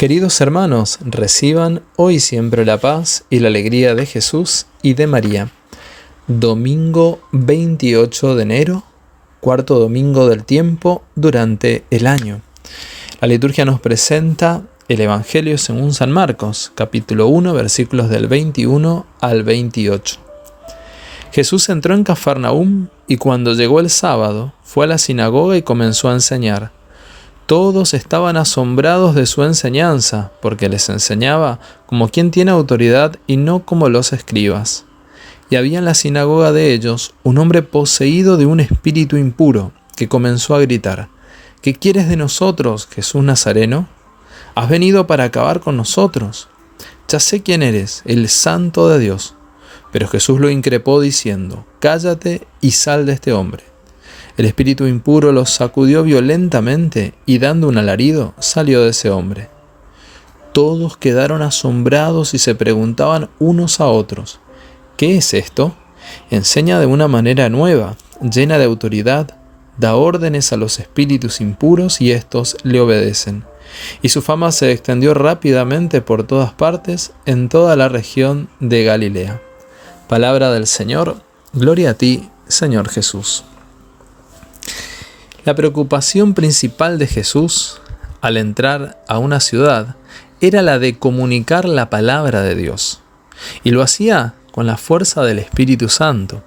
Queridos hermanos, reciban hoy siempre la paz y la alegría de Jesús y de María. Domingo 28 de enero, cuarto domingo del tiempo durante el año. La liturgia nos presenta el Evangelio según San Marcos, capítulo 1, versículos del 21 al 28. Jesús entró en Cafarnaúm y cuando llegó el sábado fue a la sinagoga y comenzó a enseñar. Todos estaban asombrados de su enseñanza, porque les enseñaba como quien tiene autoridad y no como los escribas. Y había en la sinagoga de ellos un hombre poseído de un espíritu impuro, que comenzó a gritar, ¿Qué quieres de nosotros, Jesús Nazareno? Has venido para acabar con nosotros. Ya sé quién eres, el santo de Dios. Pero Jesús lo increpó diciendo, Cállate y sal de este hombre. El espíritu impuro lo sacudió violentamente y dando un alarido salió de ese hombre. Todos quedaron asombrados y se preguntaban unos a otros, ¿qué es esto? Enseña de una manera nueva, llena de autoridad, da órdenes a los espíritus impuros y éstos le obedecen. Y su fama se extendió rápidamente por todas partes en toda la región de Galilea. Palabra del Señor, gloria a ti, Señor Jesús. La preocupación principal de Jesús al entrar a una ciudad era la de comunicar la palabra de Dios. Y lo hacía con la fuerza del Espíritu Santo.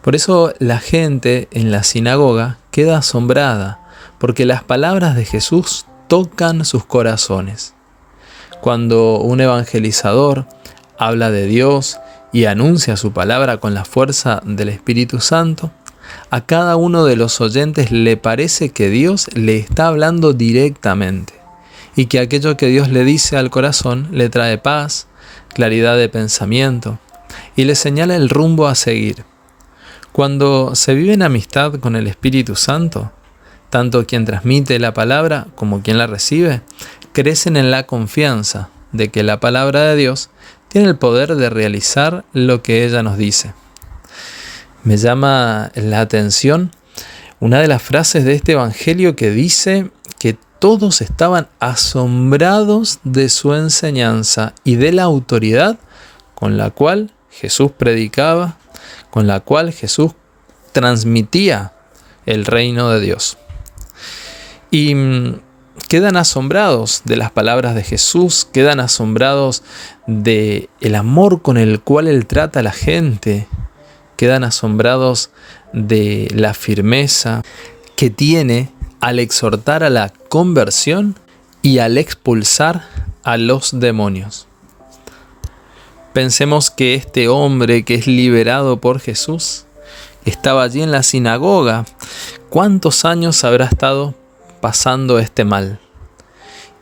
Por eso la gente en la sinagoga queda asombrada, porque las palabras de Jesús tocan sus corazones. Cuando un evangelizador habla de Dios y anuncia su palabra con la fuerza del Espíritu Santo, a cada uno de los oyentes le parece que Dios le está hablando directamente y que aquello que Dios le dice al corazón le trae paz, claridad de pensamiento y le señala el rumbo a seguir. Cuando se vive en amistad con el Espíritu Santo, tanto quien transmite la palabra como quien la recibe, crecen en la confianza de que la palabra de Dios tiene el poder de realizar lo que ella nos dice me llama la atención una de las frases de este Evangelio que dice que todos estaban asombrados de su enseñanza y de la autoridad con la cual Jesús predicaba, con la cual Jesús transmitía el reino de Dios. Y mm, quedan asombrados de las palabras de Jesús, quedan asombrados de el amor con el cual él trata a la gente, quedan asombrados de la firmeza que tiene al exhortar a la conversión y al expulsar a los demonios. Pensemos que este hombre que es liberado por Jesús estaba allí en la sinagoga. ¿Cuántos años habrá estado pasando este mal?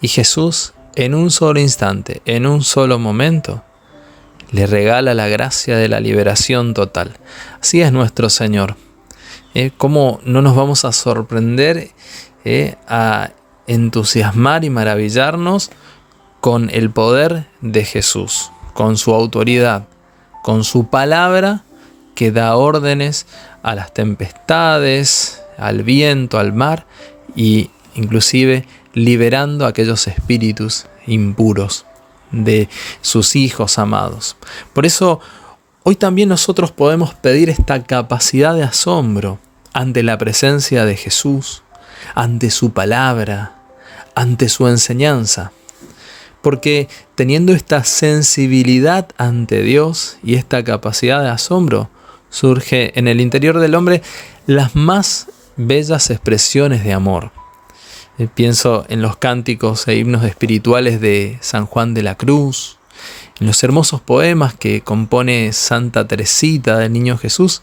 Y Jesús en un solo instante, en un solo momento, le regala la gracia de la liberación total. Así es nuestro Señor. ¿Eh? ¿Cómo no nos vamos a sorprender, eh, a entusiasmar y maravillarnos con el poder de Jesús, con su autoridad, con su palabra que da órdenes a las tempestades, al viento, al mar y inclusive liberando a aquellos espíritus impuros de sus hijos amados. Por eso hoy también nosotros podemos pedir esta capacidad de asombro ante la presencia de Jesús, ante su palabra, ante su enseñanza. Porque teniendo esta sensibilidad ante Dios y esta capacidad de asombro, surge en el interior del hombre las más bellas expresiones de amor. Eh, pienso en los cánticos e himnos espirituales de San Juan de la Cruz, en los hermosos poemas que compone Santa Teresita del Niño Jesús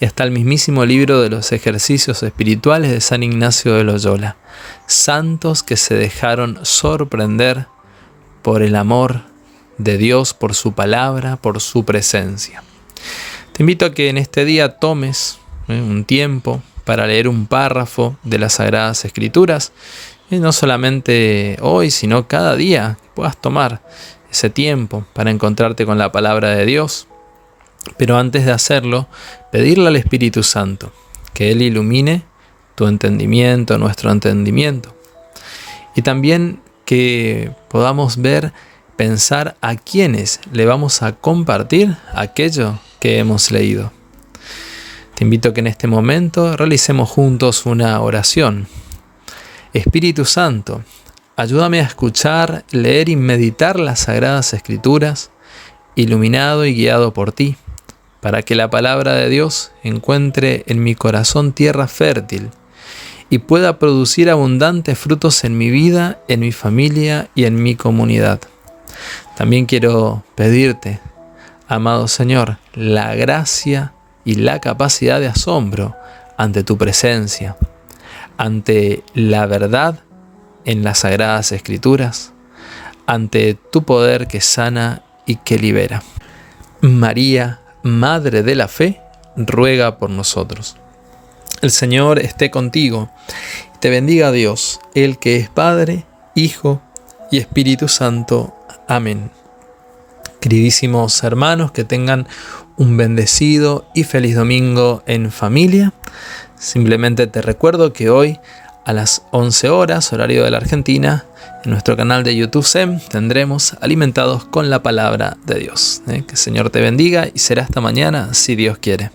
y hasta el mismísimo libro de los ejercicios espirituales de San Ignacio de Loyola. Santos que se dejaron sorprender por el amor de Dios, por su palabra, por su presencia. Te invito a que en este día tomes eh, un tiempo para leer un párrafo de las Sagradas Escrituras. Y no solamente hoy, sino cada día puedas tomar ese tiempo para encontrarte con la palabra de Dios. Pero antes de hacerlo, pedirle al Espíritu Santo que Él ilumine tu entendimiento, nuestro entendimiento. Y también que podamos ver, pensar a quiénes le vamos a compartir aquello que hemos leído. Te invito a que en este momento realicemos juntos una oración. Espíritu Santo, ayúdame a escuchar, leer y meditar las sagradas escrituras, iluminado y guiado por ti, para que la palabra de Dios encuentre en mi corazón tierra fértil y pueda producir abundantes frutos en mi vida, en mi familia y en mi comunidad. También quiero pedirte, amado Señor, la gracia y la capacidad de asombro ante tu presencia, ante la verdad en las sagradas escrituras, ante tu poder que sana y que libera. María, Madre de la Fe, ruega por nosotros. El Señor esté contigo. Te bendiga Dios, el que es Padre, Hijo y Espíritu Santo. Amén. Queridísimos hermanos, que tengan un bendecido y feliz domingo en familia. Simplemente te recuerdo que hoy a las 11 horas, horario de la Argentina, en nuestro canal de YouTube SEM tendremos Alimentados con la Palabra de Dios. ¿eh? Que el Señor te bendiga y será hasta mañana si Dios quiere.